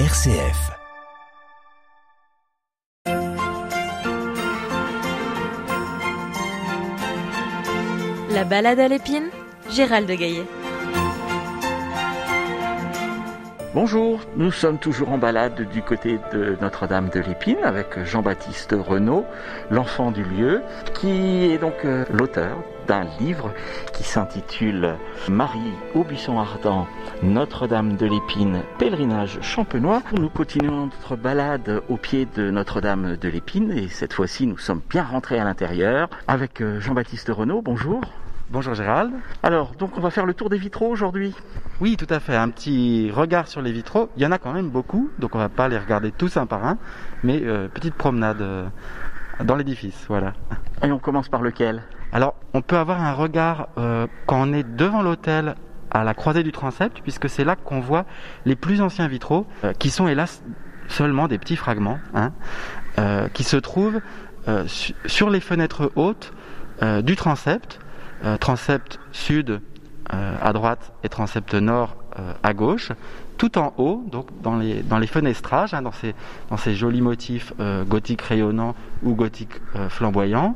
RCF. La balade à l'épine, Gérald de Gaillet. Bonjour, nous sommes toujours en balade du côté de Notre-Dame de l'Épine avec Jean-Baptiste Renaud, l'enfant du lieu, qui est donc euh, l'auteur d'un livre qui s'intitule Marie au buisson ardent, Notre-Dame de l'Épine, pèlerinage champenois. Nous continuons notre balade au pied de Notre-Dame de l'Épine et cette fois-ci nous sommes bien rentrés à l'intérieur avec euh, Jean-Baptiste Renaud. Bonjour. Bonjour Gérald. Alors, donc on va faire le tour des vitraux aujourd'hui Oui, tout à fait. Un petit regard sur les vitraux. Il y en a quand même beaucoup, donc on va pas les regarder tous un par un, mais euh, petite promenade euh, dans l'édifice, voilà. Et on commence par lequel? Alors, on peut avoir un regard euh, quand on est devant l'hôtel à la croisée du transept, puisque c'est là qu'on voit les plus anciens vitraux, qui sont hélas seulement des petits fragments, hein, qui se trouvent su- sur les fenêtres hautes du transept, transept sud euh, à droite et transept nord euh, à gauche, tout en haut, donc dans les, dans les fenestrages, hein, dans, ces, dans ces jolis motifs euh, gothiques rayonnants ou gothiques euh, flamboyants.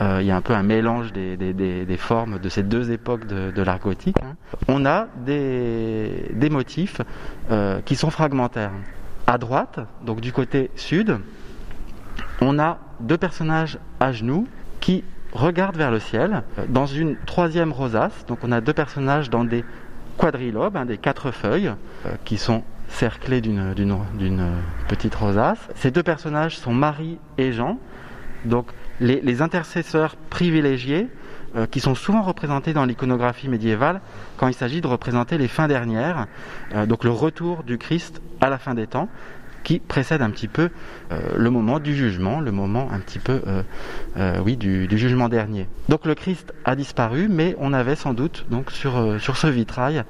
Euh, il y a un peu un mélange des, des- des- formes de ces deux époques de, de l'art gothique. hein. On a des, des motifs euh, qui sont fragmentaires. À droite, donc du côté sud, on a deux personnages à genoux qui regardent vers le ciel euh, dans une troisième rosace. Donc on a deux personnages dans des quadrilobes, hein, des quatre feuilles, euh, qui sont cerclés d'une d'une petite rosace. Ces deux personnages sont Marie et Jean, donc les, intercesseurs privilégiés euh, qui sont souvent représentés dans l'iconographie médiévale quand il s'agit de représenter les fins dernières, euh, donc le retour du Christ à la fin des temps, qui précède un petit peu euh, le moment du jugement, le moment un petit peu, euh, euh, oui, du, jugement dernier. Donc le Christ a disparu, mais on avait sans doute donc sur ce vitrail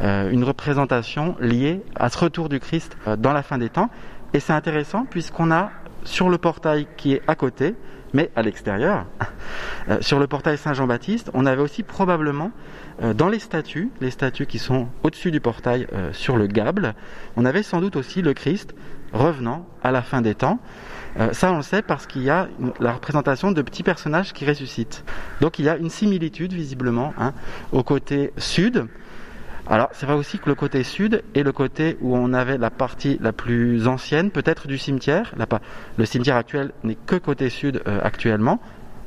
une représentation liée à ce retour du Christ dans la fin des temps. Et c'est intéressant puisqu'on a sur le portail qui est à côté, mais à l'extérieur, euh, sur le portail Saint-Jean-Baptiste, on avait aussi probablement euh, dans les statues, les statues qui sont au-dessus du portail euh, sur le gable, on avait sans doute aussi le Christ revenant à la fin des temps. Ça, on le sait parce qu'il y a la représentation de petits personnages qui ressuscitent. Donc il y a une similitude visiblement hein, au côté sud. Alors c'est vrai aussi que le côté sud est le côté où on avait la partie la plus ancienne, peut-être du cimetière. Le cimetière actuel n'est que côté sud euh, actuellement.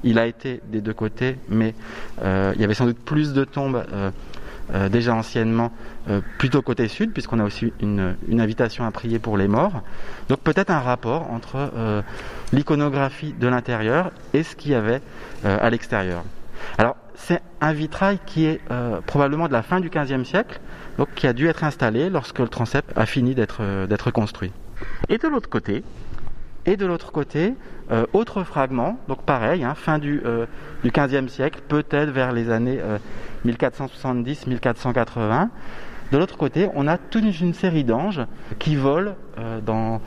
Il a été des deux côtés, mais euh, il y avait sans doute plus de tombes euh, déjà anciennement plutôt côté sud, puisqu'on a aussi une, une invitation à prier pour les morts. Donc peut-être un rapport entre l'iconographie de l'intérieur et ce qu'il y avait à l'extérieur. Alors c'est un vitrail qui est euh, probablement de la fin du XVe siècle, donc qui a dû être installé lorsque le transept a fini d'être euh, construit. Et de l'autre côté, Et de euh, autre fragment, donc pareil, hein, fin du, 15e siècle, peut-être vers les années euh, 1470-1480. De l'autre côté, on a toute une série d'anges qui volent dans,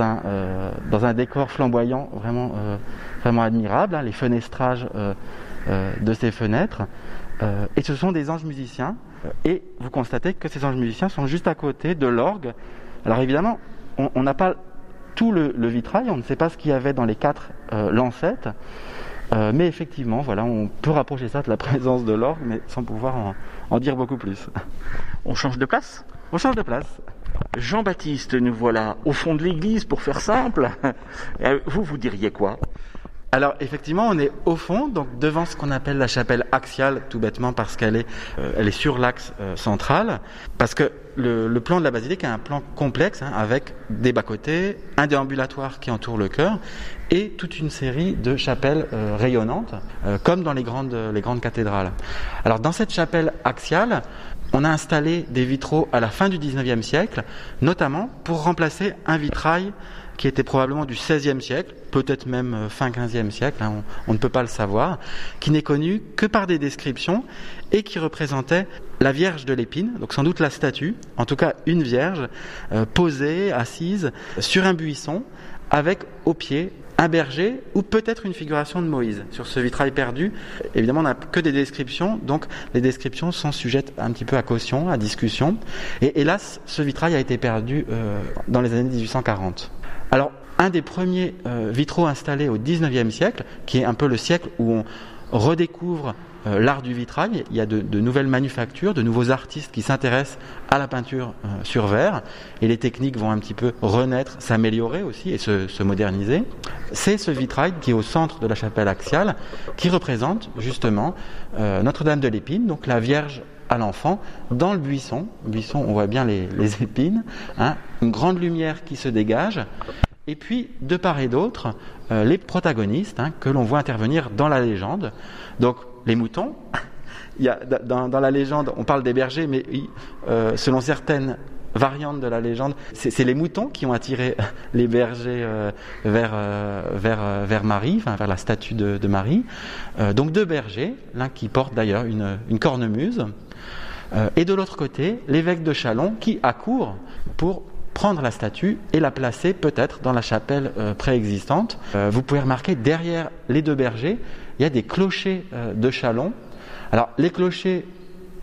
un, décor flamboyant vraiment, admirable, hein, les fenestrages de ces fenêtres. Euh, et ce sont des anges musiciens. Et vous constatez que ces anges musiciens sont juste à côté de l'orgue. Alors évidemment, on n'a pas tout le, le vitrail, on ne sait pas ce qu'il y avait dans les quatre euh, lancettes, Euh, mais effectivement, voilà, on peut rapprocher ça de la présence de l'orgue, mais sans pouvoir en, en dire beaucoup plus. on change de place? On change de place. Jean-Baptiste, nous voilà au fond de l'église pour faire simple. Euh, Vous, vous diriez quoi? Alors effectivement, on est au fond, donc devant ce qu'on appelle la chapelle axiale, tout bêtement parce qu'elle est, euh, elle est sur l'axe euh, central, parce que le, plan de la basilique est un plan complexe, hein, avec des bas-côtés, un déambulatoire qui entoure le chœur, et toute une série de chapelles euh, rayonnantes, comme dans les grandes, les grandes cathédrales. Alors dans cette chapelle axiale, on a installé des vitraux à la fin du 19e siècle, notamment pour remplacer un vitrail qui était probablement du XVIe siècle, peut-être même euh, fin XVe siècle, hein, on, ne peut pas le savoir, qui n'est connu que par des descriptions et qui représentait la Vierge de l'Épine, donc sans doute la statue, en tout cas une Vierge, euh, posée, assise sur un buisson, avec au pied un berger ou peut-être une figuration de Moïse sur ce vitrail perdu. Évidemment, on n'a que des descriptions, donc les descriptions sont sujettes un petit peu à caution, à discussion. Et hélas, ce vitrail a été perdu euh, dans les années 1840. Alors, un des premiers euh, vitraux installés au 19e siècle, qui est un peu le siècle où on redécouvre euh, l'art du vitrail. Il y a de, nouvelles manufactures, de nouveaux artistes qui s'intéressent à la peinture euh, sur verre, et les techniques vont un petit peu renaître, s'améliorer aussi et se, moderniser. C'est ce vitrail qui est au centre de la chapelle axiale, qui représente justement Notre-Dame de l'Épine, donc la Vierge l'enfant dans le buisson. buisson, on voit bien les, épines, hein. une grande lumière qui se dégage. Et puis, de part et d'autre, les protagonistes hein, que l'on voit intervenir dans la légende. Donc, les moutons. Il y a, dans, la légende, on parle des bergers, mais euh, selon certaines variantes de la légende, c'est les moutons qui ont attiré les bergers euh, vers, euh, vers, vers Marie, vers la statue de, Marie. donc deux bergers, l'un qui porte d'ailleurs une, cornemuse, et de l'autre côté, l'évêque de Chalon qui accourt pour prendre la statue et la placer peut-être dans la chapelle préexistante. vous pouvez remarquer derrière les deux bergers, il y a des clochers euh, de Chalon. Alors, les clochers,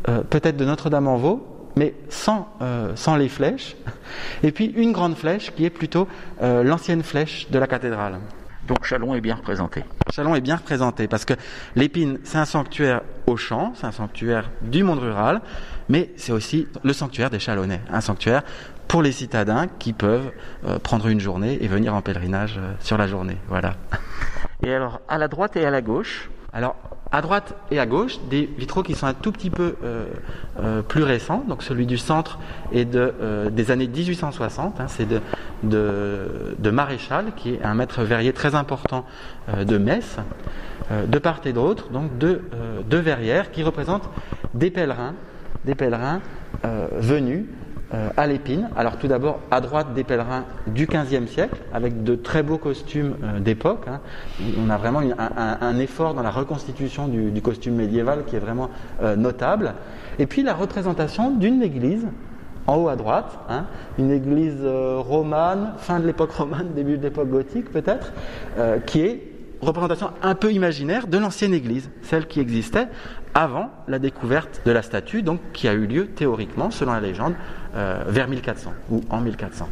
euh, peut-être de Notre-Dame-en-Vaux, mais sans, euh, sans les flèches. Et puis, une grande flèche qui est plutôt l'ancienne flèche de la cathédrale. Donc Chalon est bien représenté. Chalon est bien représenté parce que l'épine, c'est un sanctuaire au champ, c'est un sanctuaire du monde rural, mais c'est aussi le sanctuaire des Chalonnais, un sanctuaire pour les citadins qui peuvent prendre une journée et venir en pèlerinage sur la journée. Voilà. Et alors, à la droite et à la gauche? Alors, à droite et à gauche, des vitraux qui sont un tout petit peu euh, euh, plus récents. Donc, celui du centre est de, euh, des années 1860. Hein, c'est de, de, Maréchal, qui est un maître verrier très important de Metz. de part et d'autre, donc deux, deux verrières qui représentent des pèlerins, des pèlerins venus euh, à l'épine. Alors tout d'abord, à droite des pèlerins du XVe siècle, avec de très beaux costumes euh, d'époque. Hein. On a vraiment un, effort dans la reconstitution du, costume médiéval qui est vraiment euh, notable. Et puis la représentation d'une église en haut à droite, hein, une église romane, fin de l'époque romane, début de l'époque gothique peut-être, qui est représentation un peu imaginaire de l'ancienne église, celle qui existait avant la découverte de la statue, donc qui a eu lieu théoriquement, selon la légende, euh, vers 1400 ou en 1400.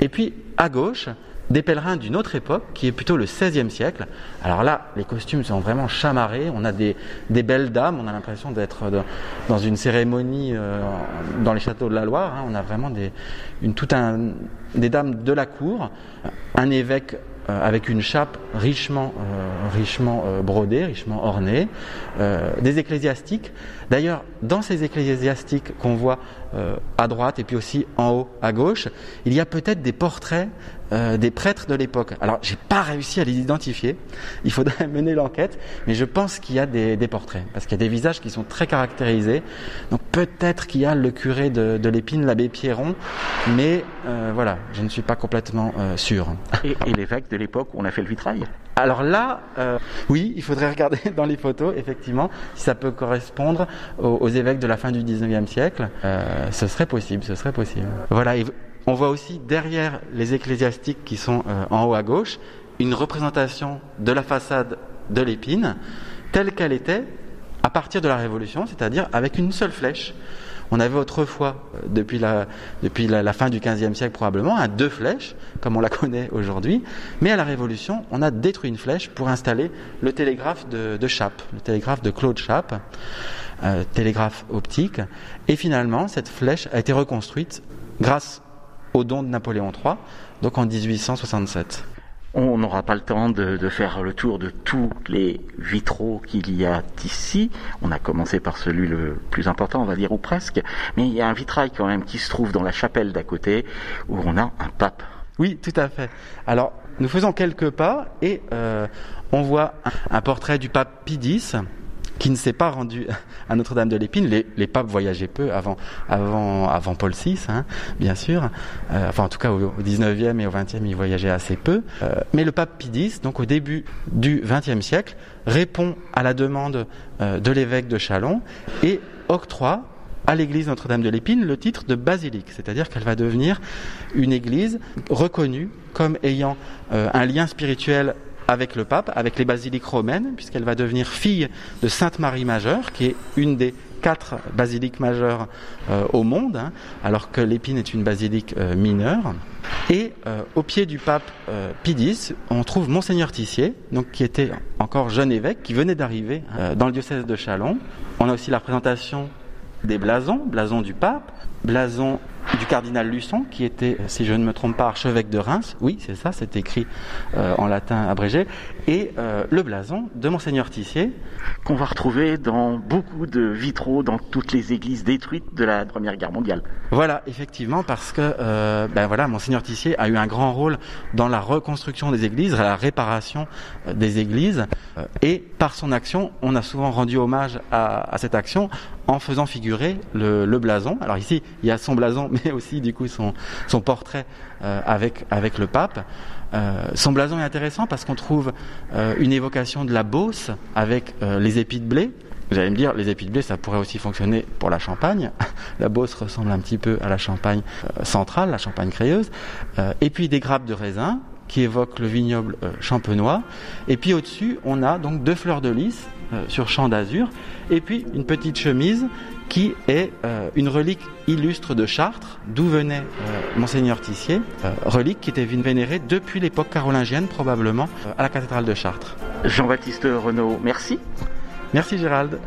Et puis à gauche, des pèlerins d'une autre époque, qui est plutôt le XVIe siècle. Alors là, les costumes sont vraiment chamarrés. On a des, belles dames. On a l'impression d'être dans une cérémonie euh, dans les châteaux de la Loire. Hein. On a vraiment des, une, tout un, des dames de la cour, un évêque euh, avec une chape richement, euh, richement brodée, richement ornée, des ecclésiastiques. D'ailleurs, dans ces ecclésiastiques qu'on voit à droite et puis aussi en haut à gauche, il y a peut-être des portraits euh, des prêtres de l'époque. Alors, j'ai pas réussi à les identifier. Il faudrait mener l'enquête, mais je pense qu'il y a des, portraits parce qu'il y a des visages qui sont très caractérisés. Donc, peut-être qu'il y a le curé de, l'épine, l'abbé Pierron, mais euh, voilà, je ne suis pas complètement euh, sûr. Et, l'évêque de l'époque où on a fait le vitrail? Alors là, oui, il faudrait regarder dans les photos, effectivement, si ça peut correspondre aux, évêques de la fin du 19e siècle. ce serait possible, ce serait possible. Voilà, on voit aussi derrière les ecclésiastiques qui sont euh, en haut à gauche une représentation de la façade de l'épine telle qu'elle était à partir de la Révolution, c'est-à-dire avec une seule flèche. On avait autrefois, euh, depuis la, fin du XVe siècle probablement, un deux flèches, comme on la connaît aujourd'hui, mais à la Révolution, on a détruit une flèche pour installer le télégraphe de, de Chappe, le télégraphe de Claude Chappe, euh, télégraphe optique, et finalement, cette flèche a été reconstruite grâce au don de Napoléon III, donc en 1867. On n'aura pas le temps de, faire le tour de tous les vitraux qu'il y a ici. On a commencé par celui le plus important, on va dire, ou presque. Mais il y a un vitrail quand même qui se trouve dans la chapelle d'à côté, où on a un pape. Oui, tout à fait. Alors, nous faisons quelques pas et euh, on voit un, un portrait du pape Pie X qui ne s'est pas rendu à Notre-Dame de l'Épine. Les, papes voyageaient peu avant, avant, avant Paul VI, hein, bien sûr. Euh, enfin, en tout cas, au, 19e et au 20e, ils voyageaient assez peu. Euh, mais le pape Pie X, donc au début du 20e siècle, répond à la demande euh, de l'évêque de Chalon et octroie à l'église Notre-Dame de l'Épine le titre de basilique, c'est-à-dire qu'elle va devenir une église reconnue comme ayant euh, un lien spirituel avec le pape, avec les basiliques romaines, puisqu'elle va devenir fille de Sainte Marie Majeure, qui est une des quatre basiliques majeures euh, au monde, hein, alors que l'Épine est une basilique euh, mineure. Et au pied du pape Pie X, on trouve Monseigneur Tissier, donc qui était encore jeune évêque, qui venait d'arriver dans le diocèse de Chalon. On a aussi la représentation des blasons, blason du pape, blason du cardinal Luçon, qui était, si je ne me trompe pas, archevêque de Reims. Oui, c'est ça, c'est écrit euh, en latin abrégé. Et euh, le blason de Monseigneur Tissier. Qu'on va retrouver dans beaucoup de vitraux dans toutes les églises détruites de la Première Guerre mondiale. Voilà, effectivement, parce que euh, ben voilà, Monseigneur Tissier a eu un grand rôle dans la reconstruction des églises, la réparation des églises. et par son action, on a souvent rendu hommage à, à cette action en faisant figurer le, le, blason. Alors ici, il y a son blason, mais aussi du coup son, son portrait euh, avec, avec le pape. Euh, son blason est intéressant parce qu'on trouve euh, une évocation de la Beauce avec euh, les épis de blé. Vous allez me dire, les épis de blé, ça pourrait aussi fonctionner pour la Champagne. la Beauce ressemble un petit peu à la Champagne centrale, la Champagne crayeuse. Euh, et puis des grappes de raisin qui évoquent le vignoble champenois. Et puis au-dessus, on a donc deux fleurs de lys sur champ d'azur. Et puis une petite chemise qui est euh, une relique illustre de Chartres, d'où venait euh, Monseigneur Tissier, euh, relique qui était vénérée depuis l'époque carolingienne probablement à la cathédrale de Chartres. Jean-Baptiste Renaud, merci. Merci Gérald.